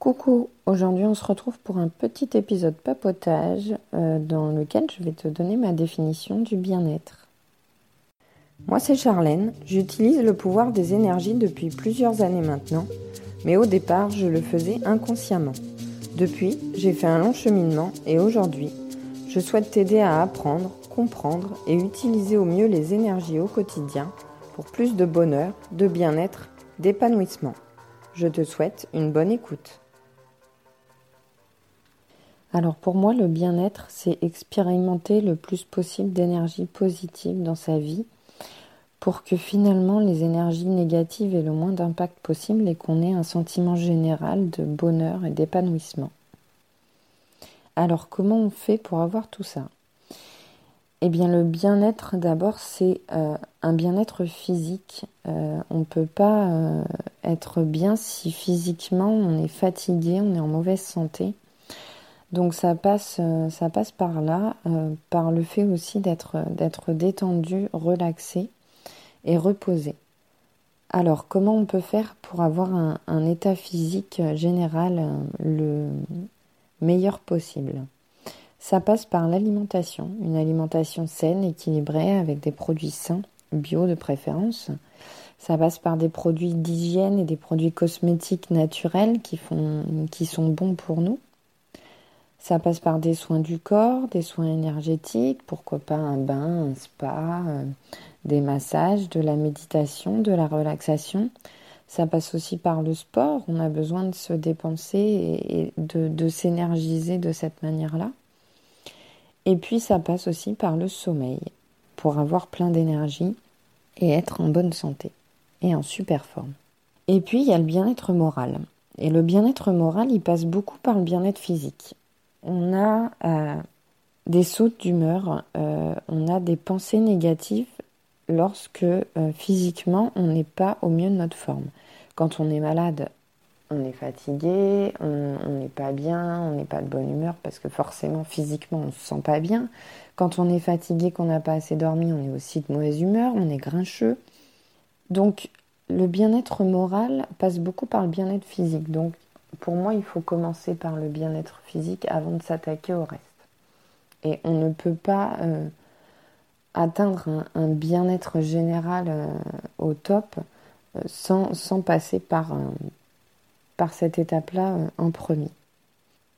Coucou, aujourd'hui on se retrouve pour un petit épisode papotage euh, dans lequel je vais te donner ma définition du bien-être. Moi c'est Charlène, j'utilise le pouvoir des énergies depuis plusieurs années maintenant, mais au départ je le faisais inconsciemment. Depuis, j'ai fait un long cheminement et aujourd'hui, je souhaite t'aider à apprendre, comprendre et utiliser au mieux les énergies au quotidien pour plus de bonheur, de bien-être, d'épanouissement. Je te souhaite une bonne écoute. Alors pour moi, le bien-être, c'est expérimenter le plus possible d'énergie positive dans sa vie pour que finalement les énergies négatives aient le moins d'impact possible et qu'on ait un sentiment général de bonheur et d'épanouissement. Alors comment on fait pour avoir tout ça? Eh bien le bien-être d'abord c'est euh, un bien-être physique. Euh, on ne peut pas euh, être bien si physiquement on est fatigué, on est en mauvaise santé. Donc ça passe, euh, ça passe par là, euh, par le fait aussi d'être, d'être détendu, relaxé et reposé. Alors comment on peut faire pour avoir un, état physique général euh, le meilleur possible? Ça passe par l'alimentation, une alimentation saine, équilibrée, avec des produits sains, bio de préférence. Ça passe par des produits d'hygiène et des produits cosmétiques naturels qui, font, qui sont bons pour nous. Ça passe par des soins du corps, des soins énergétiques, pourquoi pas un bain, un spa, euh, des massages, de la méditation, de la relaxation. Ça passe aussi par le sport. On a besoin de se dépenser et, de, de s'énergiser de cette manière-là. Et puis ça passe aussi par le sommeil pour avoir plein d'énergie et être en bonne santé et en super forme. Et puis il y a le bien-être moral. Et le bien-être moral, il passe beaucoup par le bien-être physique on a euh, des sautes d'humeur, euh, on a des pensées négatives lorsque euh, physiquement on n'est pas au mieux de notre forme. Quand on est malade, on est fatigué, on n'est pas bien, on n'est pas de bonne humeur parce que forcément physiquement on se sent pas bien. Quand on est fatigué, qu'on n'a pas assez dormi, on est aussi de mauvaise humeur, on est grincheux. Donc le bien-être moral passe beaucoup par le bien-être physique. Pour moi, il faut commencer par le bien-être physique avant de s'attaquer au reste. Et on ne peut pas euh, atteindre un, bien-être général euh, au top euh, sans, sans, passer par, par cette étape-là en premier,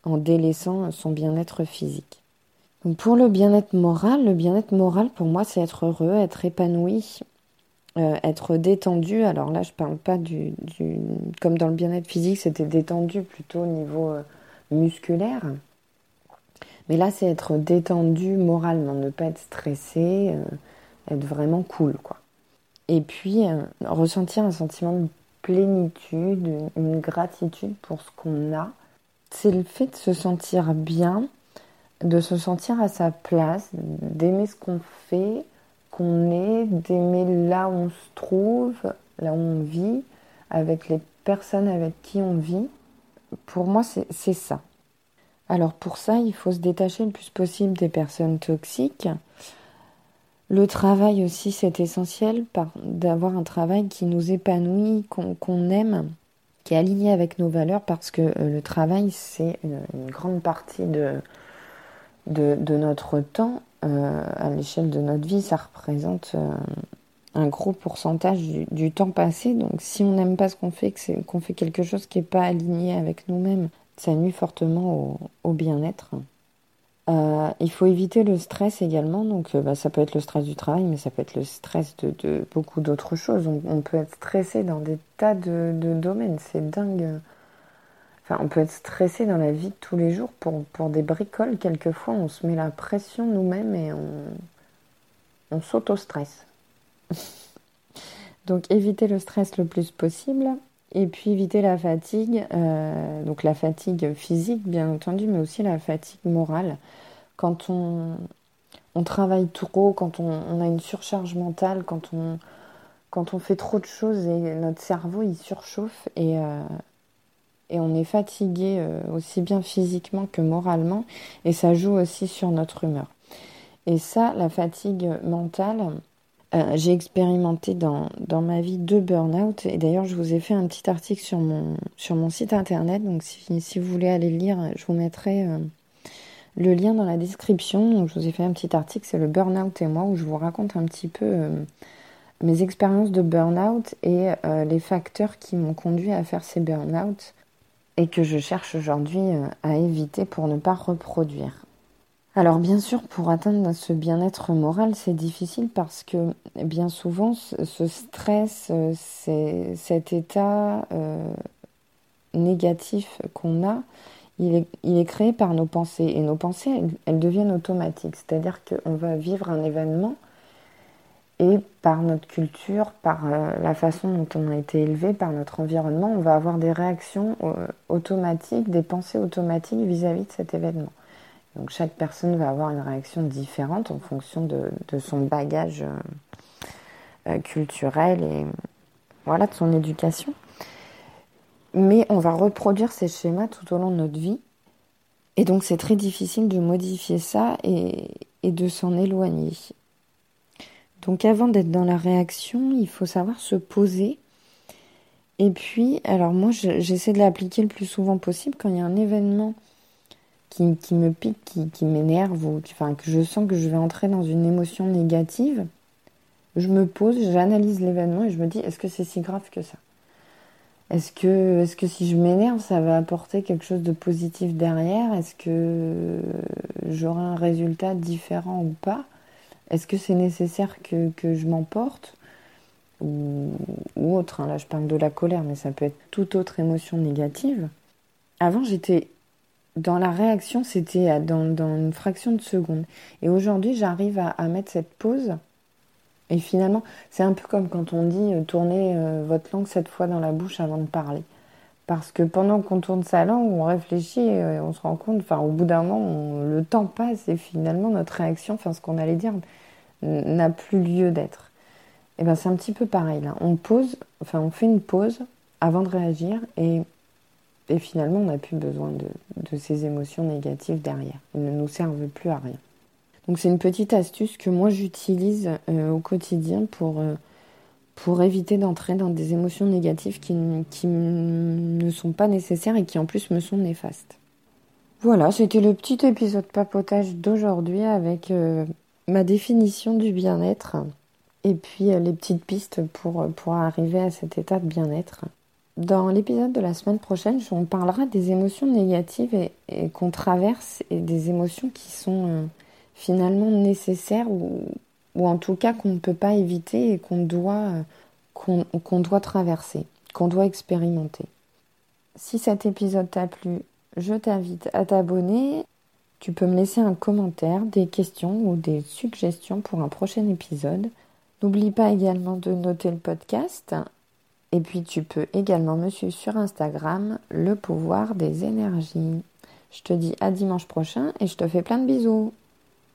en délaissant son bien-être physique. Donc pour le bien-être moral, le bien-être moral pour moi c'est être heureux, être épanoui, euh, être détendu. Alors là, je parle pas du, comme dans le bien-être physique, c'était détendu plutôt au niveau euh, musculaire. Mais là, c'est être détendu moralement, ne pas être stressé, euh, être vraiment cool, quoi. Et puis, ressentir un sentiment de plénitude, une gratitude pour ce qu'on a. C'est le fait de se sentir bien, de se sentir à sa place, d'aimer ce qu'on fait, qu'on est, d'aimer là où on se trouve, là où on vit, avec les personnes avec qui on vit. Pour moi, c'est ça. Alors pour ça, il faut se détacher le plus possible des personnes toxiques. Le travail aussi, c'est essentiel d'avoir un travail qui nous épanouit, qu'on aime, qui est aligné avec nos valeurs, parce que euh, le travail, c'est une, grande partie de, de notre temps euh, à l'échelle de notre vie, ça représente euh, un gros pourcentage du, temps passé. Donc si on n'aime pas ce qu'on fait, qu'on fait quelque chose qui n'est pas aligné avec nous-mêmes, ça nuit fortement au, bien-être. Euh, il faut éviter le stress également. Donc bah, ça peut être le stress du travail, mais ça peut être le stress de, beaucoup d'autres choses. On, peut être stressé dans des tas de, de domaines. C'est dingue on peut être stressé dans la vie de tous les jours pour, des bricoles. Quelquefois, on se met la pression nous-mêmes et on, on s'auto-stresse. donc, éviter le stress le plus possible. Et puis éviter la fatigue, euh, donc la fatigue physique bien entendu, mais aussi la fatigue morale. Quand on, travaille trop, quand on, a une surcharge mentale, quand on, quand on fait trop de choses et notre cerveau il surchauffe et, euh, et on est fatigué euh, aussi bien physiquement que moralement. Et ça joue aussi sur notre humeur. Et ça, la fatigue mentale, Euh, j'ai expérimenté dans, dans, ma vie deux burn-out. Et d'ailleurs je vous ai fait un petit article sur mon, sur mon site internet. Donc si, vous voulez aller lire je vous mettrai euh, le lien dans la description. Donc je vous ai fait un petit article c'est le burn-out et moi où je vous raconte un petit peu mes expériences de burn-out et les facteurs qui m'ont conduit à faire ces burn-out et que je cherche aujourd'hui à éviter pour ne pas reproduire. Alors bien sûr, pour atteindre ce bien-être moral, c'est difficile parce que bien souvent, ce stress, euh, cet état euh, négatif qu'on a, il est, il est, créé par nos pensées. Et nos pensées, elles, deviennent automatiques. C'est-à-dire qu'on va vivre un événement et par notre culture, par euh, la façon dont on a été élevé, par notre environnement, on va avoir des réactions automatiques, des pensées automatiques vis à -vis de cet événement. Donc chaque personne va avoir une réaction différente en fonction de, son bagage euh, euh, culturel et voilà de son éducation. Mais on va reproduire ces schémas tout au long de notre vie. Et donc c'est très difficile de modifier ça et, de s'en éloigner. Donc avant d'être dans la réaction, il faut savoir se poser. Et puis, alors moi j'essaie de l'appliquer le plus souvent possible quand il y a un événement qui, me pique, qui, m'énerve, ou enfin, que je sens que je vais entrer dans une émotion négative, je me pose, j'analyse l'événement et je me dis est-ce que c'est si grave que ça? Est-ce que, si je m'énerve, ça va apporter quelque chose de positif derrière? Est-ce que j'aurai un résultat différent ou pas? Est-ce que c'est nécessaire que, je m'emporte ou, autre hein? Là, je parle de la colère, mais ça peut être toute autre émotion négative. Avant, j'étais dans la réaction, c'était dans, une fraction de seconde. Et aujourd'hui, j'arrive à, mettre cette pause. Et finalement, c'est un peu comme quand on dit euh, tournez euh, votre langue sept fois dans la bouche avant de parler. Parce que pendant qu'on tourne sa langue, on réfléchit, et on se rend compte, enfin au bout d'un moment, le temps passe et finalement notre réaction, enfin ce qu'on allait dire, n'a plus lieu d'être. Et ben c'est un petit peu pareil là. On pose, enfin on fait une pause avant de réagir et et finalement, on n'a plus besoin de, ces émotions négatives derrière. Elles ne nous servent plus à rien. Donc c'est une petite astuce que moi j'utilise euh, au quotidien pour, euh, pour éviter d'entrer dans des émotions négatives qui, qui ne sont pas nécessaires et qui en plus me sont néfastes. Voilà, c'était le petit épisode papotage d'aujourd'hui avec euh, ma définition du bien-être et puis les petites pistes pour, pour arriver à cet état de bien-être. Dans l'épisode de la semaine prochaine, on parlera des émotions négatives et, qu'on traverse et des émotions qui sont euh, finalement nécessaires ou, en tout cas qu'on ne peut pas éviter et qu'on doit, euh, qu'on doit traverser, qu'on doit expérimenter. Si cet épisode t'a plu, je t'invite à t'abonner. Tu peux me laisser un commentaire, des questions ou des suggestions pour un prochain épisode. N'oublie pas également de noter le podcast et puis tu peux également me suivre sur Instagram, le pouvoir des énergies. Je te dis à dimanche prochain et je te fais plein de bisous.